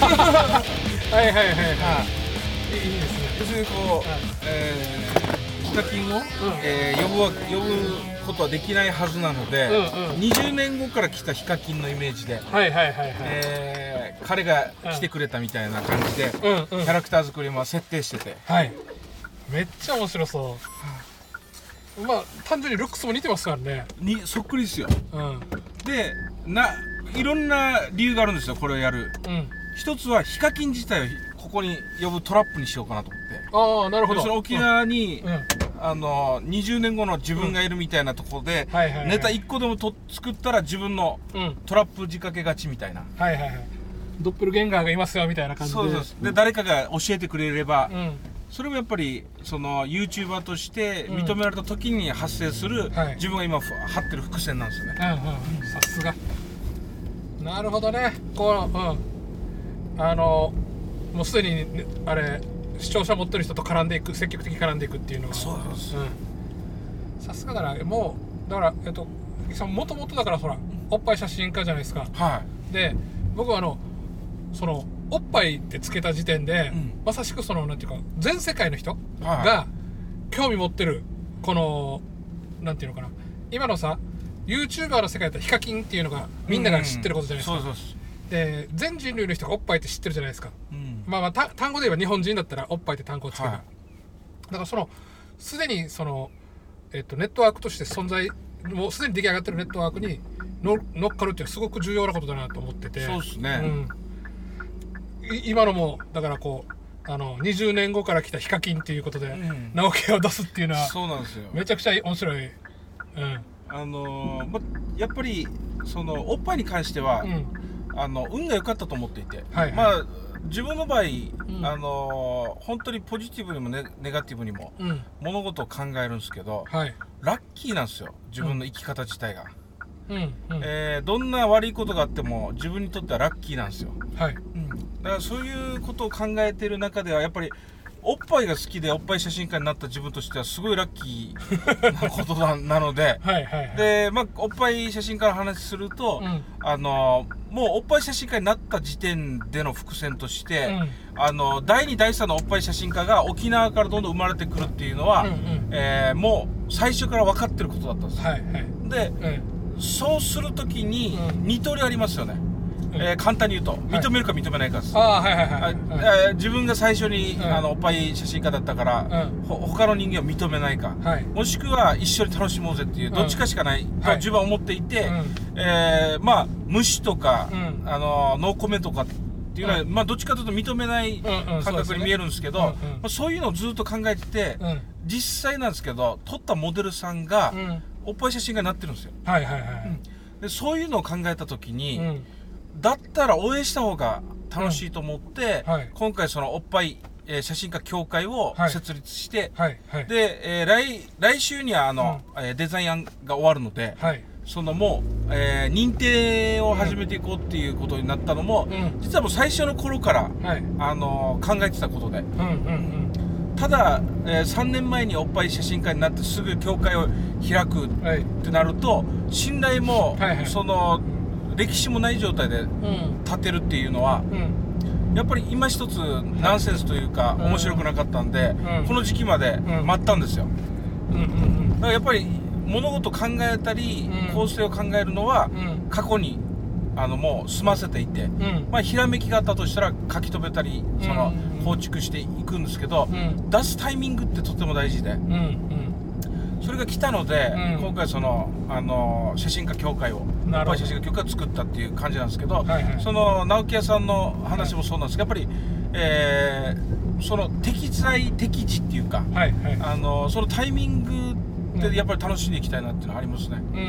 はいはいはいはい。はい。い。ですね要するにこう、はい。えー、ヒカキンを、えー呼ぶわ呼ぶことはできないはずなので、うんうん。20年後から来たヒカキンのイメージで、はいはいはいはい。えー彼が来てくれたみたいな感じで、うんうん。キャラクター作りも設定してて。はい。めっちゃ面白そう。まあ単純にルックスも似てますからね。にそっくりですよ。うん。うんでないろんな理由があるんですよこれをやる一つはヒカキン自体をここに呼ぶトラップにしようかなと思って。ああなるほど。でその沖縄に、うん、うん。あの20年後の自分がいるみたいなところで、はいはいはいネタ1個でもと作ったら自分のうん。トラップ仕掛けがちみたいな。はいはいはい。ドッペルゲンガーがいますよみたいな感じで。そうですで誰かが教えてくれれば、うん。それもやっぱりその YouTuber として認められた時に発生する、はい。自分が今ふ張ってる伏線なんですよね、うんうん。さすが。なるほどね。こううんあのもうすでに、ね、あれ視聴者持ってる人と絡んでいく積極的に絡んでいくっていうのが。そうなんですうん。さすがだな。もうだからえっともともとだからほらおっぱい写真家じゃないですか。はで僕はあのそのおっぱいってつけた時点で、うん。まさしくそのなんていうか全世界の人いはい。が興味持ってるこのなんていうのかな。今のさ YouTuber の世界だったらヒカキンっていうのがみんなが知ってることじゃないですか、うんそうそうそうで全人類の人がおっぱいって知ってるじゃないですか。うん。まあまあた単語で言えば日本人だったらおっぱいって単語をつける、はい。だからそのすでにその、えっと、ネットワークとして存在もうすでに出来上がってるネットワークにの乗っかるっていうのはすごく重要なことだなと思ってて。そうですね、うん、い今のもだからこうあの20年後から来たヒカキンっていうことで、ん。直樹を出すっていうのはそうなんですよ。めちゃくちゃ面白い。うん。あのーま、やっぱりそのおっぱいに関しては、うんあの運が良かったと思っていて、はいはい。まあ自分の場合、ん。あのー本当にポジティブにもネネガティブにもうん。物事を考えるんですけどはい。ラッキーなんですよ。自分の生き方自体が、うん。うん。えーどんな悪いことがあっても自分にとってはラッキーなんですよ、はい。だからそういうことを考えてる中ではやっぱりおっぱいが好きでおっぱい写真家になった自分としてはすごいラッキーなことななので はいはいはい。で、まあ、おっぱい写真家の話すると、うん。あのもうおっぱい写真家になった時点での伏線として、うん。あの第2第3のおっぱい写真家が沖縄からどんどん生まれてくるっていうのは、うんうん。えーもう最初から分かってることだったんですよ、はいはい。でうん。そうするときにうん。二通りありますよね、うんえー簡単に言うとはい。認めるか認めないかです、ああはいはいあはいはい。えー自分が最初に、うん。あのおっぱい写真家だったから、うん。ほ他の人間を認めないか、はい。もしくは一緒に楽しもうぜっていう、うん。どっちかしかないとはい。自分は思っていて、うん。えーまあ虫とか、うん。あのノーコメントかっていうのは、うん。まあどっちかというと認めない感覚に見えるんですけど、まあ、そういうのをずっと考えてて、うん。実際なんですけど撮ったモデルさんが、うん。おっぱい写真家になってるんですよ。はいはいはいでそういうのを考えた時に、うんだったら応援した方が楽しいと思って、うんはい。今回そのおっぱい、えー写真家協会をはい。設立して、はい。はい。で、えー来来週にはあの、えーデザイン案が終わるので、はい。そのもう、えー認定を始めていこうっていうことになったのも、うん。実はもう最初の頃から、はい。あの考えてたことで。うんうんただ、え3年前におっぱい写真家になってすぐ協会を開くうんはいってなると信頼も、はいはい。その歴史もない状態でうん。立てるっていうのはうん。やっぱり今一つナンセンスというか、うん。面白くなかったんで、うん。この時期までん。待ったんですよ、だからやっぱり物事考えたり、うん。構成を考えるのは、うん。過去にあのもう済ませていて、うん。まあ、ひらめきがあったとしたら書き留めたりそのうん構築していくんですけど、うん。出すタイミングってとても大事でそれが来たので、うん。今回そのあの写真家協会をおっぱい写真家協会を作ったっていう感じなんですけど、はいはい。その直木屋さんの話もそうなんですけどやっぱり、えーその適材適時っていうか、はいはい。あのそのタイミングでやっぱり楽しんでいきたいなっていうのはありますね。うんううん。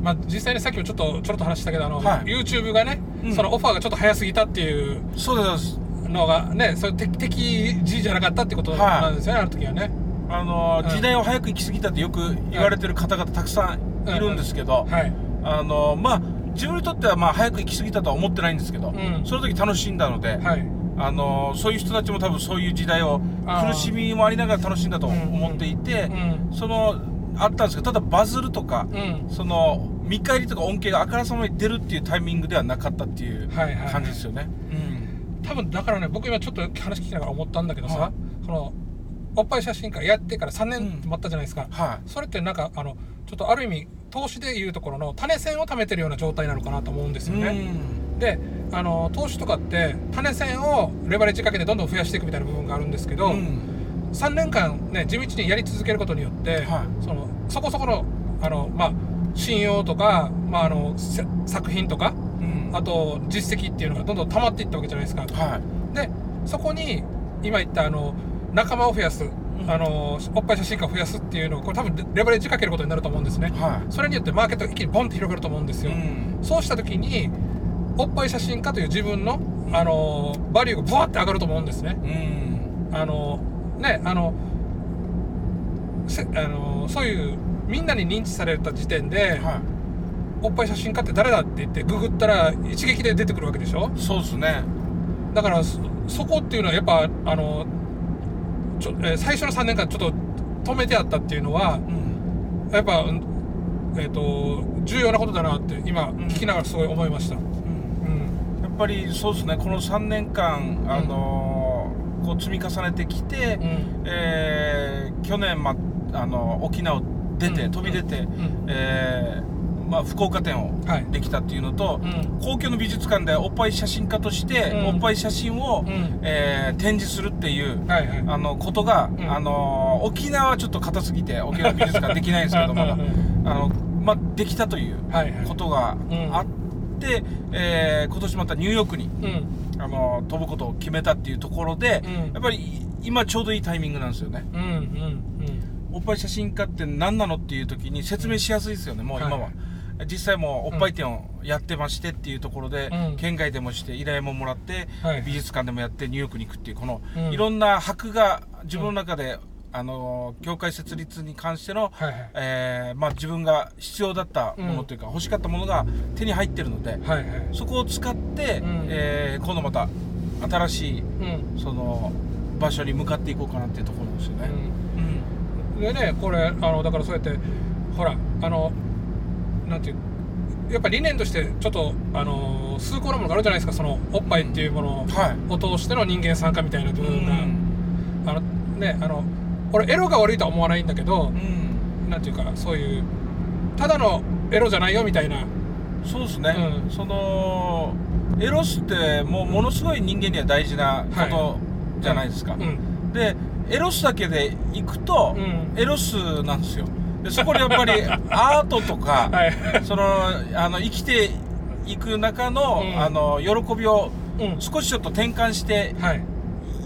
んまあ実際にさっきもちょっとちょろっと話したけどあの、はい。YouTube がね、うん。そのオファーがちょっと早すぎたっていうそうですのがねそれ適適時じゃなかったってことなんですよね、あの時はね。あの、うん。時代を早く行き過ぎたってよく言われてる方々たくさんいるんですけど、はいあのまあ自分にとってはまあ早く行き過ぎたとは思ってないんですけど、ん。その時楽しんだので、はい。あのそういう人たちも多分そういう時代を苦しみもありながら楽しんだと思っていて、うん。そのあったんですけどただバズるとか、うん。その見返りとか恩恵があからさまに出るっていうタイミングではなかったっていう感じですよね、多分だからね僕今ちょっと話聞きながら思ったんだけどさ、はい。そのおっぱい写真館やってから3年うん。待ったじゃないですか、はい。それってなんかあのちょっとある意味投資でいうところの種銭を貯めてるような状態なのかなと思うんですよね、であの投資とかって種銭をレバレッジかけてどんどん増やしていくみたいな部分があるんですけど、うん。3年間ね地道にやり続けることによって、はい。そのそこそこのあの、まあ、信用とか、まあ、あのせ作品とかうん。あと実績っていうのがどんどん溜まっていったわけじゃないですか。はい。でそこに今言ったあの仲間を増やす、んあのおっぱい写真館を増やすっていうのをこれ多分レレバレッジかけることになると思うんですね。はそれによってマーケットが一気にボンって広がると思うんですい、よ。うん。そうした時におっぱい写真家という自分のあのバリューがブワーって上がると思うんですね。うん。あのねあのせあのそういうみんなに認知された時点で、はおっぱい写真家って誰だって言ってググったら一撃で出てくるわけでしょ？い、そうですね。だからそそこっていうのはやっぱあのちょ、えー最初の3年間ちょっと止めてあったっていうのはうん。やっぱ、うんえっと重要なことだなって今聞きながらすごい思いました。うん。うん。やっぱりそうですね。この3年間、あのーこう積み重ねてきて、うん。えー去年、まあの沖縄を出て、うん。飛び出て、うん。えーまあ、福岡店をはい。できたっていうのと、うん。公共の美術館でおっぱい写真家として、うん。おっぱい写真を、うん。えー展示するっていう、はいはい。あのことが、うん。あの沖縄はちょっと硬すぎて沖縄美術館できないんですけどまだうんうん。あの、まあ、できたというはいはい。ことがあって、えー今年またニューヨークにうん。あの飛ぶことを決めたっていうところで、うん。やっぱり今ちょうどいいタイミングなんですよね。うんうん。おっぱい写真家って何なのっていう時に説明しやすいですよね、もう今は。はい実際もうおっぱい店をやってましてっていうところで、うん。県外でもして依頼ももらって、はい。美術館でもやってニューヨークに行くっていうこの、うん。いろんな箔が自分の中で、あの業界設立に関しての、はいはい。えーまあ、自分が必要だったものというか、欲しかったものが手に入ってるので、はいはい。そこを使って、うん。えー今度また新しいうん。その場所に向かっていこうかなっていうところですよね。うん。でねこれあのだからそうやってほらあのなんていうやっぱ理念としてちょっとあの崇高なものがあるじゃないですかそのおっぱいっていうものはい。を通しての人間参加みたいな部分が、うん。あのねあの俺エロが悪いとは思わないんだけどう、ん。なんていうかそういうただのエロじゃないよみたいな。そうですね、うん。そのエロスってもうものすごい人間には大事なことじゃないですか、うん。でエロスだけでいくと、うん。エロスなんですよでそこでやっぱり アートとか、はい。そのあの生きていく中の,、うん。あの喜びをうん。少しちょっと転換してはい。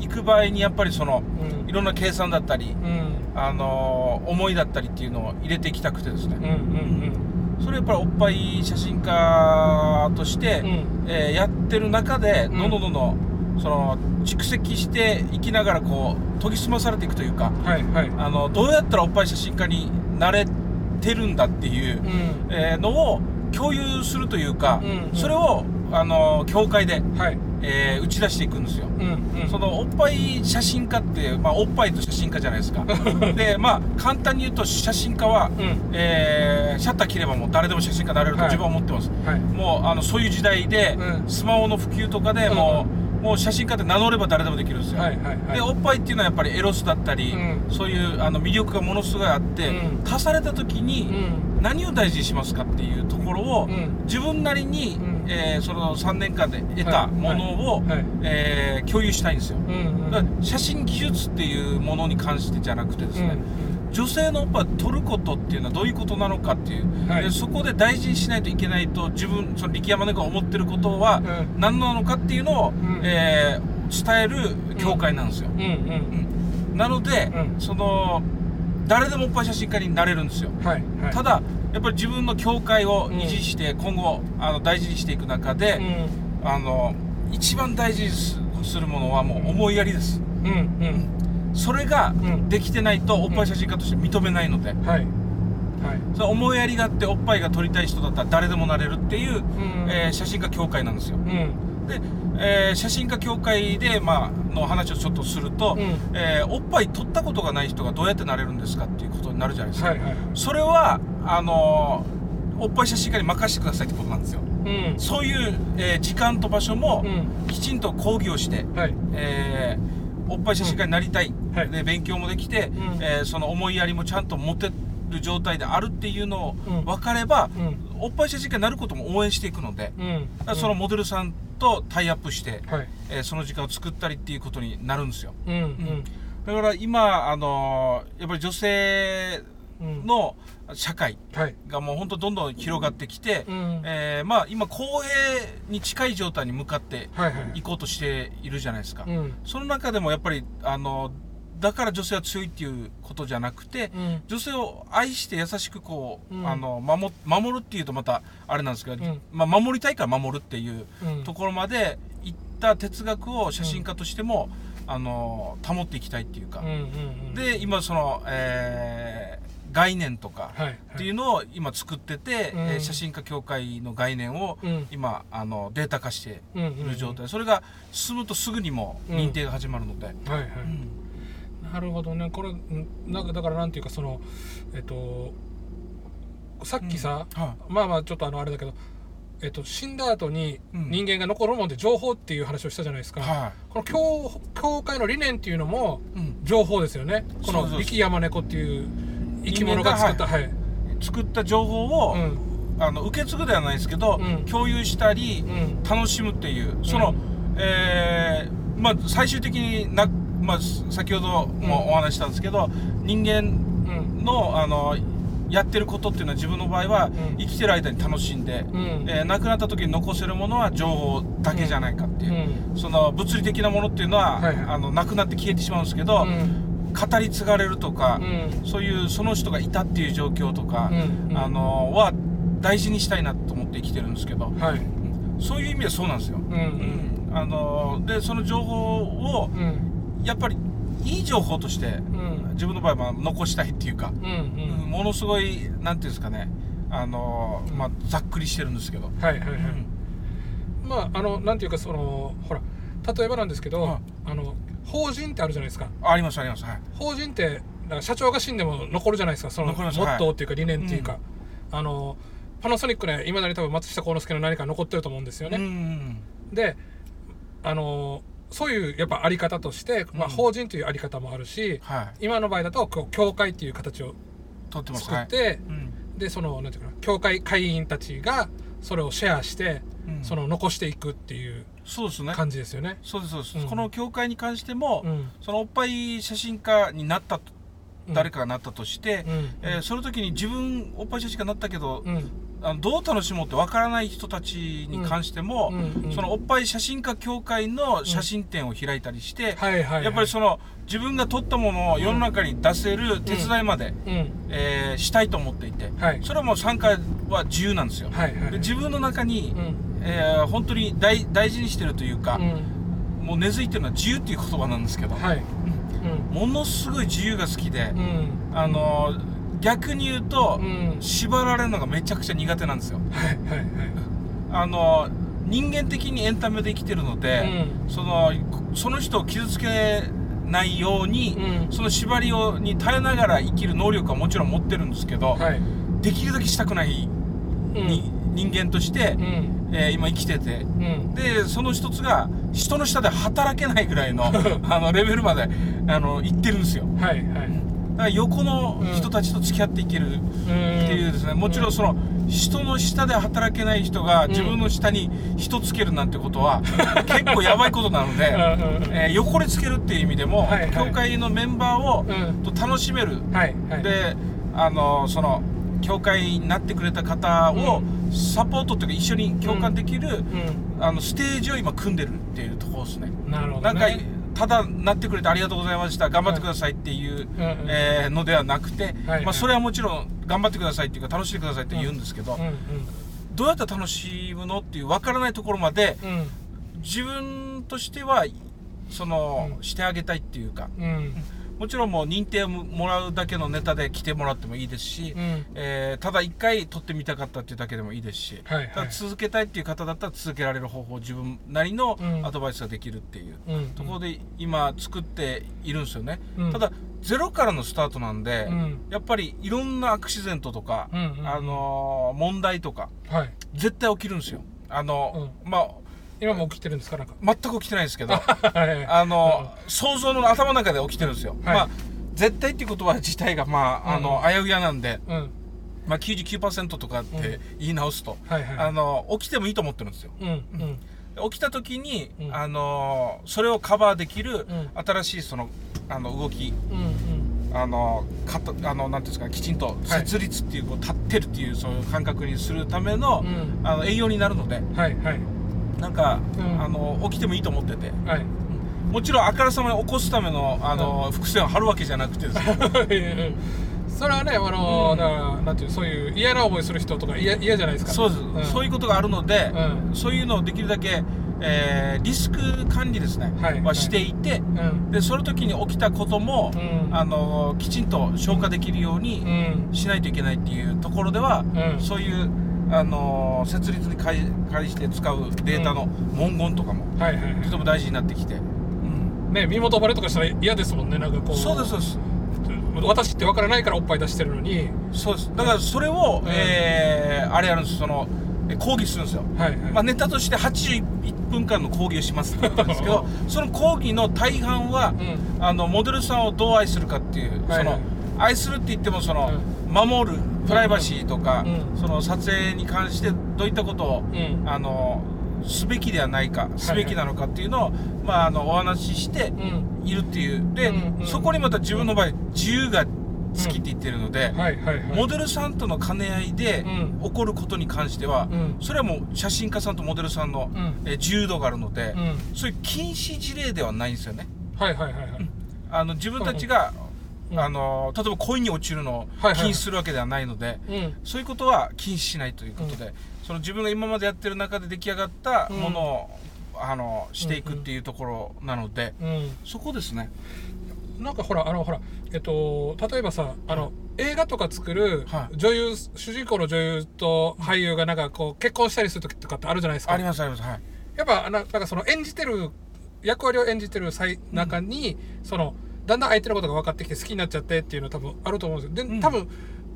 いく場合にやっぱりそのうん。いろんな計算だったり、うん。あの思いだったりっていうのを入れていきたくてですね、うんうんそれやっぱりおっぱい写真家として、うん。えーやってる中でうん。どんどんどんどんその蓄積していきながらこう研ぎ澄まされていくというかはいはい。あのどうやったらおっぱい写真家になれてるんだっていう、うん。えーのを共有するというか、うんうん。それをあの教会で、はい。えー打ち出していくんですよ。うんうん。そのおっぱい写真家って、まあ、おっぱいと写真家じゃないですか。でまあ簡単に言うと写真家は、うん。えーシャッター切ればもう誰でも写真家になれるとはい。自分は思ってます、はい。もうあのそういう時代で、うん。スマホの普及とかでもう,、もう写真家って名乗れば誰でもできるんですよ、はいはいはい。でおっぱいっていうのはやっぱりエロスだったり、うん。そういうあの魅力がものすごいあって、うん。足された時にうん。何を大事にしますかっていうところを、うん。自分なりに、うん。えーその3年間で得たものを、はい。はいえー共有したいんですよ、うんうんだから写真技術っていうものに関してじゃなくてですね、女性のおっぱいを撮ることっていうのはどういうことなのかっていう、はい。でそこで大事にしないといけないと自分その力山猫が思ってることはうん。何なのかっていうのを、ん。えー伝える教会なんですよ、うんうん。なので、うん。その誰でもおっぱい写真家になれるんですよ、はいはい。ただやっぱり自分の教会を維持して、今後あの大事にしていく中で、うあの一番大事にすするものはもう思いやりです。んうんそれがん。できてないとおっぱい写真家として認めないので、うんはい。はい。その思いやりがあっておっぱいが撮りたい人だったら誰でもなれるっていう、ん。えー写真家協会なんですよ。うん。で、えー写真家協会で、まあの話をちょっとすると、うん。えーおっぱい撮ったことがない人がどうやってなれるんですかっていうことになるじゃないですか、はいはい。それはあのーおっぱい写真家に任せてくださいってことなんですよ。うん。そういう、えー時間と場所もうん。きちんと講義をして、はい。えーおっぱい写真家になりたい、はい。で勉強もできて、うん。えーその思いやりもちゃんと持てる状態であるっていうのをうん。分かれば、うん。おっぱい写真家になることも応援していくので、うん。そのモデルさんとタイアップして、はい。えーその時間を作ったりっていうことになるんですよ。うん。うん。だから今、あのーやっぱり女性うんの社会はい。がもう本当どんどん広がってきて、うん。えーまあ今公平に近い状態に向かってはいこうとしているじゃないですか、うん。その中でもやっぱりあのだから女性は強いっていうことじゃなくて、うん。女性を愛して優しくこう、うん。あの守守るっていうとまたあれなんですけど、うん。まあ、守りたいから守るっていううんところまでいった哲学を写真家としても、あの保っていきたいっていうか、うんうんうん。で今その、えー概念とかはいっていうのを今作ってて、うん。えー写真家協会の概念をうん。今あのデータ化してうんうん。いる状態、それが進むとすぐにもうん。認定が始まるので、はいはい。うん。なるほどね。これんなんかだからなんていうかそのえっとさっきさ、はまあまあちょっとあのあれだけど、えっと、死んだ後にうん。人間が残るもんで情報っていう話をしたじゃないですか、い。はこの教教会の理念っていうのもい、うん。情報ですよね。このそうそう。力山猫っていう生き物が作ったはい、作った情報を、うん。あの受け継ぐではないですけど、うん。共有したり、うん。楽しむっていう。その、うん。えーまあ最終的にな、まあ、先ほどもお話ししたんですけど、人間うん。のあのやってることっていうのは自分の場合は、ん。生きてる間に楽しんで、うん。えー亡くなった時に残せるものは情報だけじゃないかっていう、うその物理的なものっていうのは、はいはい。あのなくなって消えてしまうんですけど、うん語り継がれるとか、うん。そういうその人がいたっていう状況とか、うんうん。あのは大事にしたいなと思って生きてるんですけど、はい。そういう意味でそうなんですよ。うんうん。あのでその情報をうん。やっぱりいい情報としてうん。自分の場合は残したいっていうか、うんうん。ものすごいなんていうんですかねあの、まあ、ざっくりしてるんですけど、はいはいはい、うん。まああのなんていうかそのほら例えばなんですけど、はいあの法人ってあるじゃないですか。ありますありますはい。法人って社長が死んでも残るじゃないですか。そのモットーっていうか理念っていうか、あのパナソニックね今だに多分松下幸之助の何か残ってると思うんですよね、うんであのそういうやっぱあり方として、まあ、うん法人というあり方もあるし、はい。今の場合だとこう教会っていう形を作って、はい。うん。でそのなんていうかな教会会員たちがそれをシェアして、うんその残していくっていうそうですね。感じですよね。そうですそうです、うん。この教会に関しても、うん。そのおっぱい写真家になった誰かがなったとして、うん。えーその時に自分おっぱい写真家になったけど、うん。あのどう楽しもうってわからない人たちに関しても、うん。うん。そのおっぱい写真家協会の写真展を開いたりして、やっぱりその自分が撮ったものを世の中に出せる手伝いまで、うん。えーしたいと思っていて、はい。それはもう参加は自由なんですよ、はいはい。で自分の中に、うんえー本当に大大事にしてるというかう、ん。もう根付いてるのは自由っていう言葉なんですけど、はい。ものすごい自由が好きで、うん。うんあのー逆に言うと、うん。縛られるのがめちゃくちゃ苦手なんですよ。はいはいはい。あの人間的にエンタメで生きてるので、そのその人を傷つけないように、うん。その縛りをに耐えながら生きる能力はもちろん持ってるんですけど、はい。できるだけしたくない、うん。に人間として、うん。えー今生きてて。うん。でその一つが人の下で働けないぐらいのあのレベルまであの行ってるんですよ。はいはい。だから横の人たちと付き合っていけるっていうですね、もちろんその人の下で働けない人が自分の下に人つけるなんてことは 結構やばいことなので、うんえー横につけるっていう意味でも、教会のメンバーを、うん。と楽しめる、はいはい。であのその教会になってくれた方をサポートというか一緒に共感できる、うん。あのステージを今組んでるっていうところですね。なるほどなんかねただなってくれてありがとうございました頑張ってくださいっていう、うんうん。えーのではなくて、はいまあ、それはもちろん頑張ってくださいっていうか楽しんでくださいって言うんですけど、うんうん。どうやったら楽しむのっていう分からないところまでうん。自分としてはその、うん。してあげたいっていうかうんもちろんもう認定もらうだけのネタで来てもらってもいいですし、うん。えーただ一回撮ってみたかったっていうだけでもいいですし、はいはい。ただ続けたいっていう方だったら続けられる方法自分なりのうん。アドバイスができるっていううんところで今作っているんですよね、うん。ただゼロからのスタートなんで、うん。やっぱりいろんなアクシデントとか、うんうん。うんあのー問題とかはい。絶対起きるんですよ。あの、まあ今も起きてるんですか？なんか。全く起きてないんですけど。はい。あの、想像の頭の中で起きてるんですよ、はい。まあ絶対っていう言葉自体がまあ、あのうん危うやなんで、うん。まあ、99%とかって言い直すと、はいはいあの起きてもいいと思ってるんですよ。うんうん。起きた時に、うん。あのそれをカバーできるうん。新しいそのあの動き。うんあのかたあのなんていうんですかきちんと設立っていう、こう立ってるっていうそういう感覚にするための,、うん。あの栄養になるので。うんはいはいなんか、うん。あの起きてもいいと思ってて。はい。もちろんあからさまに起こすためのあの、伏線を張るわけじゃなくてですね。それはねあのうん。だからなんていうそういう嫌な思いする人とか嫌嫌じゃないですか。そうです、ん。そういうことがあるので、うそういうのをできるだけ、えーリスク管理ですね、はい。はしていて、うんでその時に起きたことも、うん。あのきちんと消化できるようにうん。しないといけないっていうところでは、うん。そういうあの設立に介介して使うデータの文言とかもはいはいはい。とても大事になってきて、うん。ね身元バレとかしたら嫌ですもんねなんかこう。そうですそうです。私って分からないからおっぱい出してるのに。そうです。だからそれを、うん。えーあれやるんですそのえ講義するんですよ。はいはい、まあ、ネタとして81分間の講義をしますってことなんですけどその講義の大半は、うん。あのモデルさんをどう愛するかっていう、はいはい。その愛するって言ってもその、守るプライバシーとか、うん。その撮影に関してどういったことを、うん。あのすべきではないかすべきなのかっていうのを、まあ、あのお話ししてうん。いるっていう。で、そこにまた自分の場合自由が好きって言ってるので、モデルさんとの兼ね合いでうん。起こることに関しては、うん。それはもう写真家さんとモデルさんの、うん。えー自由度があるので、うん。そういう禁止事例ではないんですよね。はいはいはいはい。あの自分たちが、うんあの例えば恋に落ちるのをはいはいはい。禁止するわけではないので、うん。そういうことは禁止しないということで、その自分が今までやってる中で出来上がったものを、あのしていくっていうところなので、うん。そこですね。なんかほらあのほらえっと例えばさあの映画とか作るはい。女優、主人公の女優と俳優がなんかこう結婚したりする時とかってあるじゃないですか。ありますありますはい。やっぱななんかその演じてる役割を演じてる際中に、そのだんだん相手のことが分かってきて好きになっちゃってっていうの多分あると思うんですよ。で、うん。多分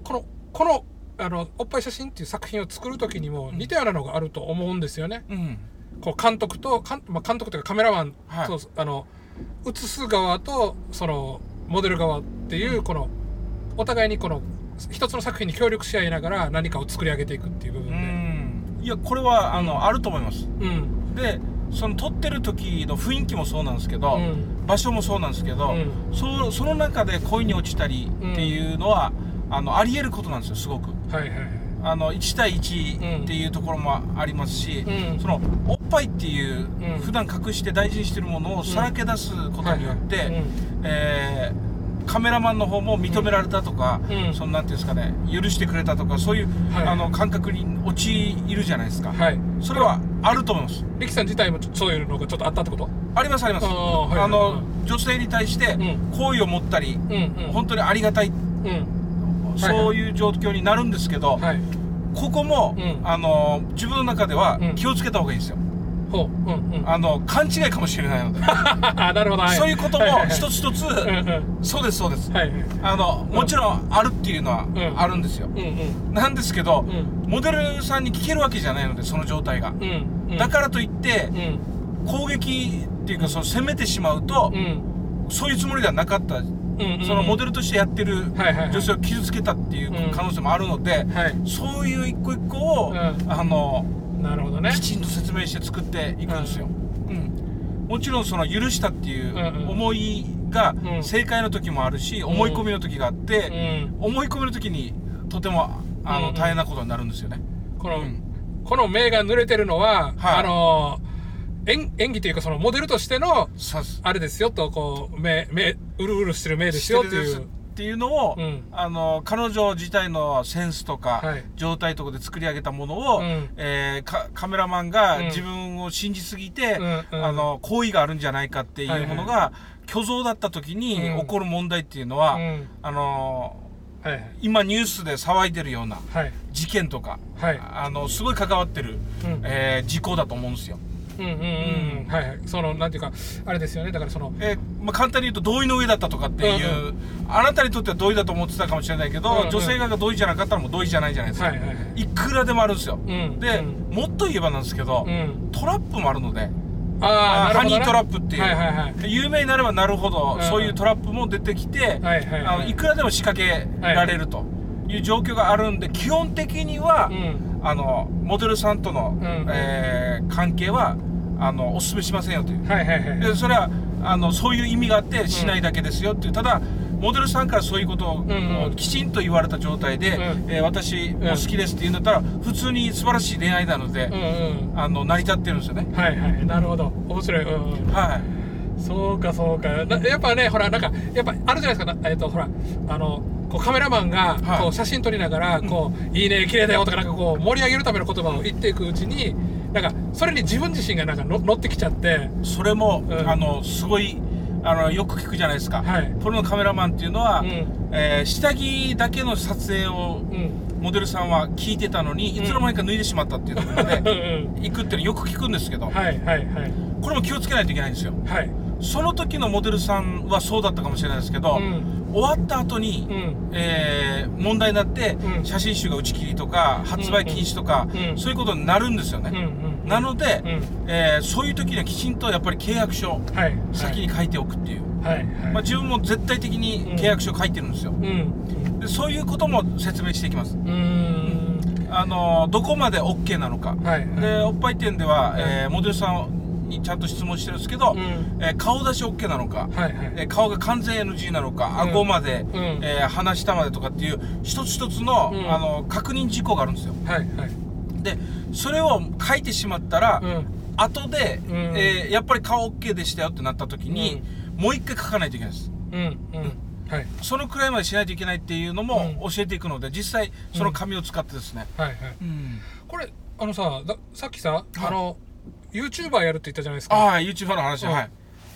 このこのあの「おっぱい写真」っていう作品を作る時にも似たようなのがあると思うんですよね、うん。こう監督と監,、まあ、監督というかカメラマンはい。と、あの映す側とそのモデル側っていうこのお互いにこの一つの作品に協力し合いながら何かを作り上げていくっていう部う分で。ん。いやこれはあの、あると思います。うん。でその撮ってる時の雰囲気もそうなんですけど、うん。場所もそうなんですけど、うそその中で恋に落ちたりっていうのは、あのあり得ることなんですよすごく。はいはいあの1対1っていうところもありますし、うん。そのおっぱいっていう、うん。普段隠して大事にしてるものをさらけ出すことによって、えーカメラマンの方も認められたとか、うん。そのなんていうんですかね許してくれたとかそういう、はい。あの感覚に陥るじゃないですか、はい。それはあると思います。リキさん自体もちょそういうのがちょっとあったってこと？ありますあります。あーはいはいはい。の女性に対してうん。好意を持ったり、うんうん。本当にありがたい、うん。そういう状況になるんですけど、はい。ここも、うん。あの自分の中ではうん。気をつけた方がいいんですよ、ほううんうん。あの勘違いかもしれないの。で、なるほど、はい、そういうこともはいはいはい。一つ一つ、うんうん。そうですそうです、はいはいあのもちろんあるっていうのはうん。あるんですよ、うんうん。なんですけど、うん。モデルさんに聞けるわけじゃないのでその状態が、うんうん。だからといってう、ん。攻撃っていうかその攻めてしまうと、うん。そういうつもりではなかった、うんうん。そのモデルとしてやってるはいはいはい。女性を傷つけたっていううん。可能性もあるので、はい。そういう一個一個を、うん。あのなるほどね。きちんと説明して作っていくんですよ、うん。もちろんその許したっていう思いがうん。正解の時もあるし、思い込みの時があって、うん。思い込みの時にとてもあの、うん大変なことになるんですよね。この、うん。この目が濡れてるのは、はい。あの演演技というかそのモデルとしてのあれですよとこう目目うるうるしてる目ですよっていうっていうのを、うん。あの彼女自体のセンスとか、はい。状態とかで作り上げたものを、うん。えーかカメラマンがうん。自分を信じすぎて、うんうん。あの好意があるんじゃないかっていうものが、虚像だった時にうん。起こる問題っていうのは、うん。あのはいはい。今ニュースで騒いでるようなはい。事件とか、はい。あのすごい関わってる、うん。えー事故だと思うんですよ。うんうんうん。うんはいはい。そのなんていうかあれですよね。だからそのえーまあ、簡単に言うと同意の上だったとかっていう、うんあなたにとっては同意だと思ってたかもしれないけど、うんうん。女性側が同意じゃなかったらもう同意じゃないじゃないですか、はいはいはい。いくらでもあるんですよ、うん。で、うん。もっと言えばなんですけど、うん。トラップもあるので。ああハニートラップっていう、はいはいはい。有名になればなるほど、うん。そういうトラップも出てきて、はいはいはい。あのいくらでも仕掛けられるという状況があるんで基本的には、うん。あのモデルさんとの、ん。えー関係はあのお勧めしませんよという。はいはいはい。でそれはあのそういう意味があってしないだけですよっていう、ただモデルさんからそういうことを、んうん。きちんと言われた状態で、うんえー私も好きですって言うんだったら、普通に素晴らしい恋愛なので、うんうんあの成り立ってるんですよね。はいはい。なるほど。面白い。うんうん。はい。そうかそうか。なやっぱねほらなんかやっぱあるじゃないですか。なえっ、とほらあのこうカメラマンがはい。こう写真撮りながらこう、いいね綺麗だよとかなんかこう盛り上げるための言葉を言っていくうちになんかそれに自分自身がなんかの乗ってきちゃって。それも、うん。あのすごいあのよく聞くじゃないですか、はい。プロのカメラマンっていうのは、うん。えー下着だけの撮影をうん。モデルさんは聞いてたのに、いつの間にか脱いでしまったっていうところうんでうん。行くっていうのよく聞くんですけど、はいはいはい。これも気をつけないといけないんですよ。はいその時のモデルさんはそうだったかもしれないですけど、うん。終わった後に、うん。えー問題になって、うん。写真集が打ち切りとか発売禁止とか、うん。そういうことになるんですよね、うんうんなので、うん。えーそういう時にはきちんとやっぱり契約書をはい。先に書いておくっていう、はい。はい。まあ、自分も絶対的に契約書を書いてるんですよ、うん。でそういうことも説明していきます。うーん。あのどこまで OK なのか、はい。はい。でおっぱい店では、いえーモデルさんにちゃんと質問してるんですけど、うん。えー顔出し OK なのか、はいはい。えー顔が完全 NG なのか、うん。顎まで、うん。えー鼻下までとかっていう一つ一つの,、うん。あの確認事項があるんですよ。はいはい。でそれを書いてしまったら、うん。後で、うん。えーやっぱり顔 OK でしたよってなった時に、もう一回書かないといけないです。うん。うん。はい。そのくらいまでしないといけないっていうのもうん。教えていくので実際その紙を使ってですね、はいはい。うん。これあのさださっきさ、い。あの YouTuber やるって言ったじゃないですか。ああ YouTuber の話、うん。はい。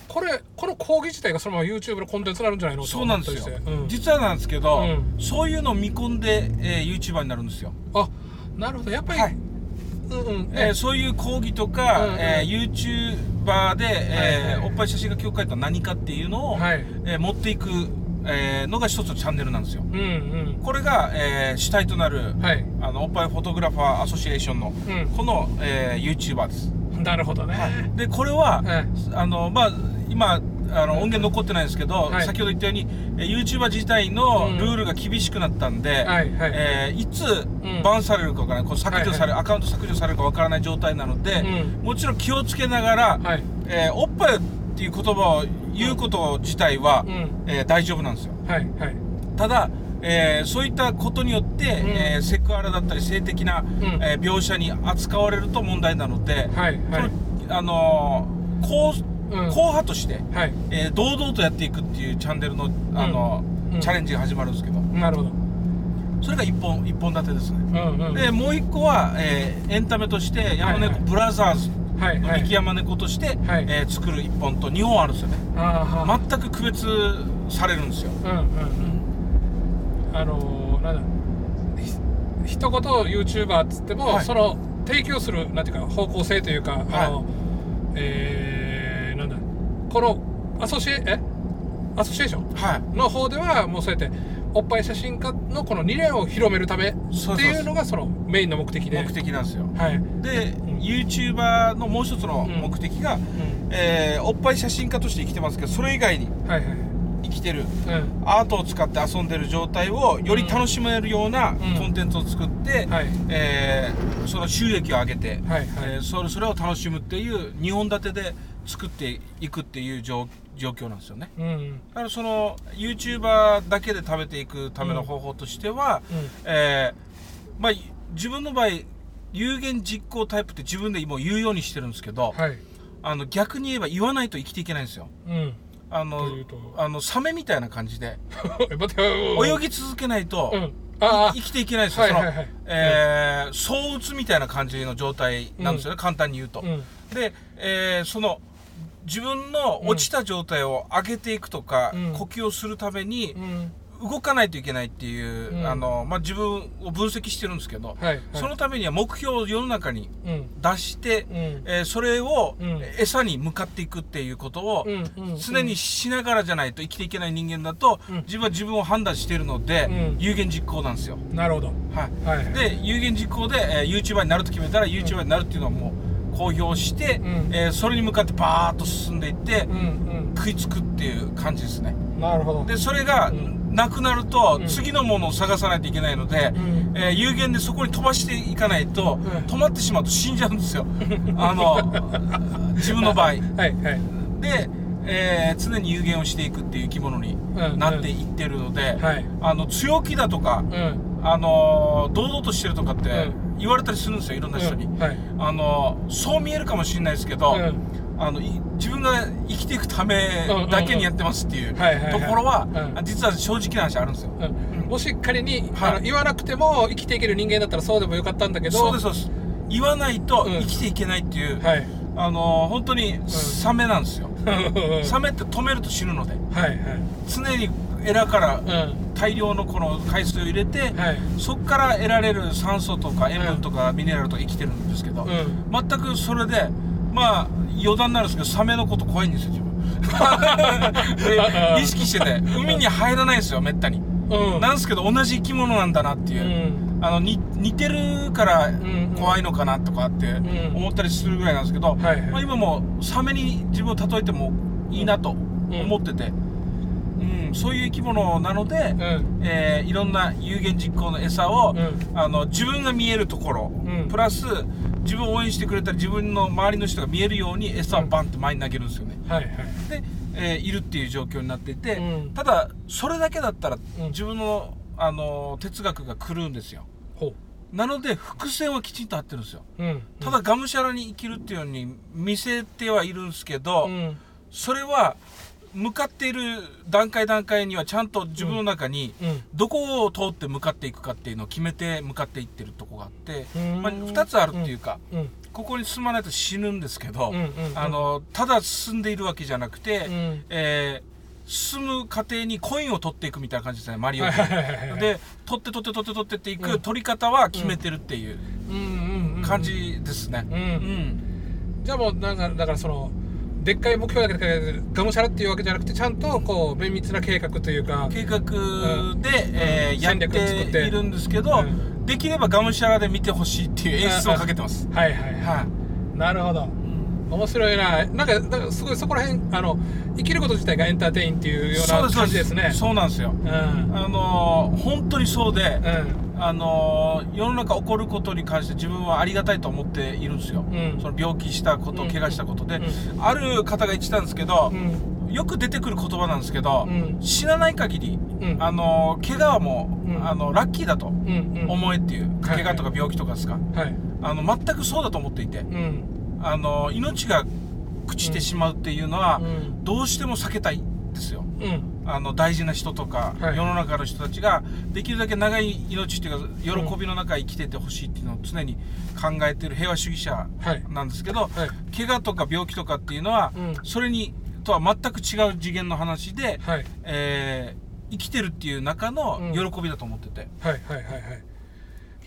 これこの講義自体がそのまま YouTube のコンテンツになるんじゃないのとそうなんですよ、うん。実はなんですけど、うん。そういうのを見込んで、えー、YouTuber になるんですよ、あなるほど。やっぱり、はい。うんうん。えーそういう講義とか、うんうん。えー YouTuber で、えーはいはいおっぱい写真が協会とは何かっていうのを、はい。えー持っていく、えーのが一つのチャンネルなんですよ。うんうん。これが、えー主体となる、はい。あのおっぱいフォトグラファーアソシエーションの、うん。この、えー YouTuber です、なるほどね、でこれは、はいあのまあ今あの音源残ってないんですけど、はい。先ほど言ったようにえー YouTuber 自体のうん。ルールが厳しくなったんで、はいはい。えーいつん。バンされるかわからないこう削除され、はいアカウント削除されるかわからない状態なので、うもちろん気をつけながら、はいえーおっぱいっていう言葉を言うこと自体は、うん。えー大丈夫なんですよ。はいはい。ただ、えーそういったことによって、ん。えーセクハラだったり性的な、ん。えー描写に扱われると問題なので、はいはい。このあのーこううん。硬派として、はい。えー堂々とやっていくっていうチャンネルの、あのうん。チャレンジが始まるんですけど。なるほど。それが一本一本立てですね、うんうん。でもう一個は、えーエンタメとして山猫はいはい。ブラザーズのはいはい。力山猫として、はい。えー作る一本と二本あるんですよね。全く区別されるんですよ。うんうんうんあのー、なんだ。ひ一言 YouTuber っつっても、はい。その提供するなんていうか方向性というか、あのはえー、なんだ。このアソシエえ？アソシエーションはい。の方ではもうそうやっておっぱい写真家のこの理念を広めるためっていうのがそのメインの目的で。目的なんですよ。はい、で、ん。YouTuber のもう一つの目的が、うえーおっぱい写真家として生きてますけどそれ以外に。ん、はいはい生きてるうん。アートを使って遊んでる状態をより楽しめるようなコンテンツを作って、はい。えーその収益を上げて、はいはい。えーそれそれを楽しむっていう2本立てで作っていくっていう状状況なんですよね。うん。だからその YouTuber だけで食べていくための方法としては、うん。えーまあ自分の場合有言実行タイプって自分でもう言うようにしてるんですけど、はい。あの逆に言えば言わないと生きていけないんですよ。うんあのあのサメみたいな感じで。泳ぎ続けないと、うん。生きていけないですよ、はいはいはい。そのえー躁うつみたいな感じの状態なんですよね、簡単に言うと、うん。で、えーその自分の落ちた状態を上げていくとか、うん。呼吸をするためにうん動かないといけないっていう、うん。あのまあ、自分を分析してるんですけど、はい。はい。そのためには目標を世の中にうん。出して、うん。えーそれをうん。餌に向かっていくっていうことをうん。うん。常にしながらじゃないと生きていけない人間だと、うん。自分は自分を判断しているので、うん。有言実行なんですよ。なるほど。はい。はい。はいで有言実行で、えー、YouTuber になると決めたら YouTuber になるっていうのはもう公表して、うん。えーそれに向かってバーッと進んでいって、うん。食いつくっていう感じですね。うんなるほど。でそれがうんなくなると、うん。次のものを探さないといけないので、うん。えー有限でそこに飛ばしていかないと、ん。止まってしまうと死んじゃうんですよ。あの自分の場合。はいはい。で、えー常に有限をしていくっていう生き物にうんなっていってるので、はい。あの強気だとか、うん。あのー堂々としてるとかってう言われたりするんですよいろんな人に、うん。はい。あのーそう見えるかもしれないですけど、うんあのい自分が生きていくためだけにやってますっていうはいはいはい。ところはうん。実は正直な話あるんですよ、うん。もし仮に、はい。あの言わなくても生きていける人間だったらそうでもよかったんだけどそうですそうです。言わないとうん。生きていけないっていう、はい。あのー本当にサメなんですよ、はいサメって止めると死ぬので。はい常にエラからうん。大量のこの海水を入れて、はい。そこから得られる酸素とか塩分とかミネラルとか生きてるんですけど、うん。全くそれでまあ余談なんですけどサメのこと怖いんですよ自分。で 意識してて。海に入らないんですよめったに、うん。なんですけど同じ生き物なんだなってういう、ん。あのに似てるからん怖いのかなとかってん。思ったりするぐらいなんですけど、まあ、今もサメに自分を例えてもいいなと思ってて、うんそういう生き物なので、うん。えーいろんな有言実行の餌を、うん。あの自分が見えるところ、ん。プラス自分を応援してくれたり自分の周りの人が見えるように餌をバンって前に投げるんですよね、はいはい。で、えーいるっていう状況になっていて、うん。ただそれだけだったら、うん。自分の、あの哲学が狂うんですよ。ほなので伏線はきちんと張ってるんですよ。ううん。ただがむしゃらに生きるっていうように見せてはいるんですけど、うん。それは向かっている段階段階にはちゃんと自分の中にうん。どこを通って向かっていくかっていうのを決めて向かっていってるとこがあって、うん。まあ、2つあるっていうか、うん。ここに進まないと死ぬんですけど、あのただ進んでいるわけじゃなくて、うん。えー進む過程にコインを取っていくみたいな感じですねマリオはいはいはいはいで取って取って取って取ってっていく、うん。取り方は決めてるっていう感じですね。じゃあもうなんかだからそのでっかい目標だけでがむしゃらっていうわけじゃなくてちゃんとこう綿密な計画というか計画で、えーうんやっ戦略作って。ているんですけど、うん。できればがむしゃらで見てほしいっていう演出をかけてます。はいはいはい、はなるほど面白いな。なんかなんかすごいそこら辺あの生きること自体がエンターテインっていうい、ような感じですね。そうなんですよ。うん。あのー本当にそうで、うん。あのー世の中起こることに関して自分はありがたいと思っているんですよ。うん。その病気したこと、うん。怪我したことで、うある方が言ってたんですけどう、ん。よく出てくる言葉なんですけど、うん。死なない限り、うん。あのー怪我はもう、うん。あのラッキーだと思えっていう、はい。怪我とか病気とかですか、はい。あの全くそうだと思っていて、うんあの命が朽ちてしまうっていうのは、うん。どうしても避けたいんですよ。うん。あの大事な人とか、はい。世の中の人たちができるだけ長い命っていうか喜びの中生きててほしいっていうのを常に考えてる平和主義者はい。なんですけど、はい。怪我とか病気とかっていうのは、うん。それにとは全く違う次元の話で、はい。えー生きてるっていう中のうん。喜びだと思ってて、はいはいはいはい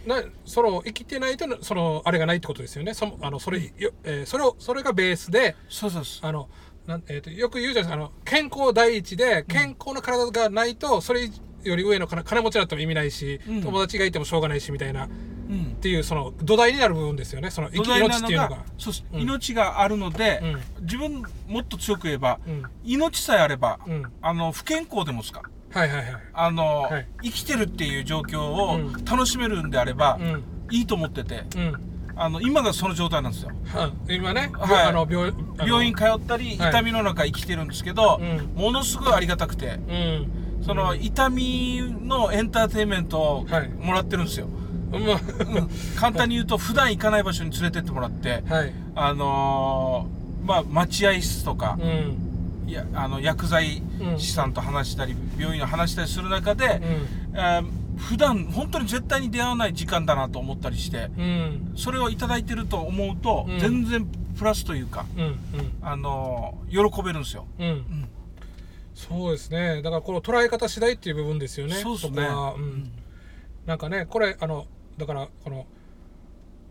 なその生きてないとそのあれがないってことですよね。そのあのそれよ、えーそれをそれがベースでそうそうあのなん、えー、とよく言うじゃないですか。あの健康第一で健康な体がないとそれより上の金金持ちだっても意味ないし、うん。友達がいてもしょうがないしみたいなっうん。ていうその土台になる部分ですよね。その生き命っていうのが。そううん。命があるので、う自分もっと強く言えば、うん。命さえあれば、うん。あの不健康でもですか？はいはいはい。あの、はい。生きてるっていう状況をうん。楽しめるんであれば、うん。いいと思っててうん。あの今がその状態なんですよ。は今ね、はい。あの病あの病院通ったりはい。痛みの中生きてるんですけど、うん。ものすごいありがたくてうん。その痛みのエンターテインメントをはい。もらってるんですよ、まうん。簡単に言うと普段行かない場所に連れてってもらってあはい。あのーまあ待合室とかうんやあの薬剤師さんと話したり、病院を話したりする中で、うん。えー普段本当に絶対に出会わない時間だなと思ったりしてうん。それをいただいてると思うと、うん。全然プラスというか、うん。あの喜べるんですよ。うん。うん。そうですね。だからこの捉え方次第っていう部分ですよね。そうですね。こは、うん。なんかねこれあのだからこの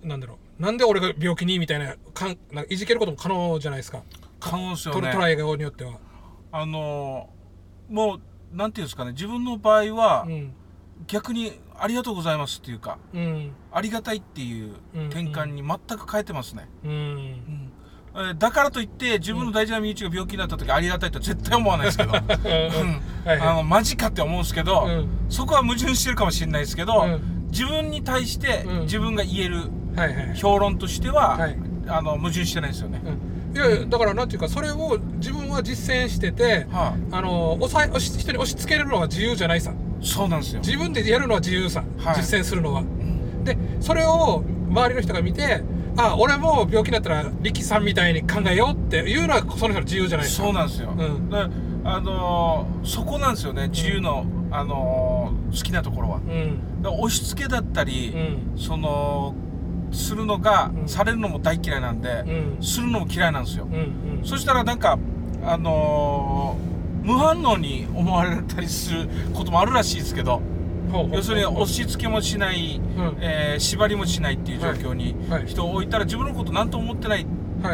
なんだろう。なんで俺が病気にみたいなかんなんかいじけることも可能じゃないですか可能ですよね。と捉えようによっては。あのもうなんていうんですかね。自分の場合は、うん。逆にありがとうございますっていうかうん。ありがたいっていう転換に全く変えてますね、うん。うん。えーだからといって自分の大事な身内が病気になった時ありがたいとは絶対思わないですけど、あのマジかって思うんですけど、うん。そこは矛盾してるかもしれないですけど、うん。自分に対してうん。自分が言える評論としては、はい。あの矛盾してないですよね、うんいやだからなんていうかそれを自分は実践しててはあ。の抑え押し人に押し付けるのは自由じゃないさ。あ、そうなんですよ、自分でやるのは自由さ、はい。実践するのは。うん。でそれを周りの人が見てあ俺も病気になったら力さんみたいに考えようっていうのはその人の自由じゃないですか。そうなんですよ、うん。であのーそこなんですよね自由の、あのー好きなところは。うん。押し付けだったり、うん。そのするのが、うん。されるのも大嫌いなんで、うん。するのも嫌いなんですよ、うんうん。そしたらなんかあのー無反応に思われたりすることもあるらしいですけど要するに押し付けもしない、うん。えー縛りもしないっていう状況に人を置いたら自分のこと何とも思ってないっ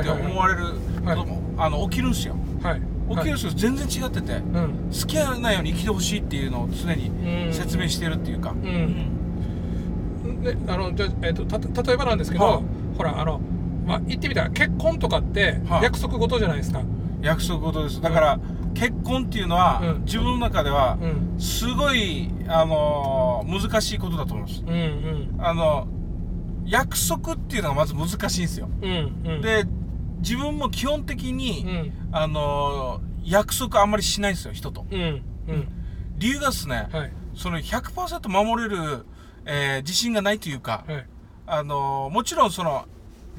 て思われることも、あの起きるんですよ。はい。起きるんですけど全然違ってて、うん。好きなように生きてほしいっていうのを常にうん。説明してるっていうか、んであのじゃあえっとた例えばなんですけど、はい。ほらあのまあ言ってみたら結婚とかってはい。約束事じゃないですか、約束事です。だから、結婚っていうのは、うん。自分の中ではうん。すごい、あのー難しいことだと思います。うんうん。あの約束っていうのがまず難しいんですよ。うんうん。で自分も基本的うに、ん。あのー約束あんまりしないんですよ人と。うんうん。理由がですね、はい。その100%守れる、えー自信がないというか、はい。あのーもちろんその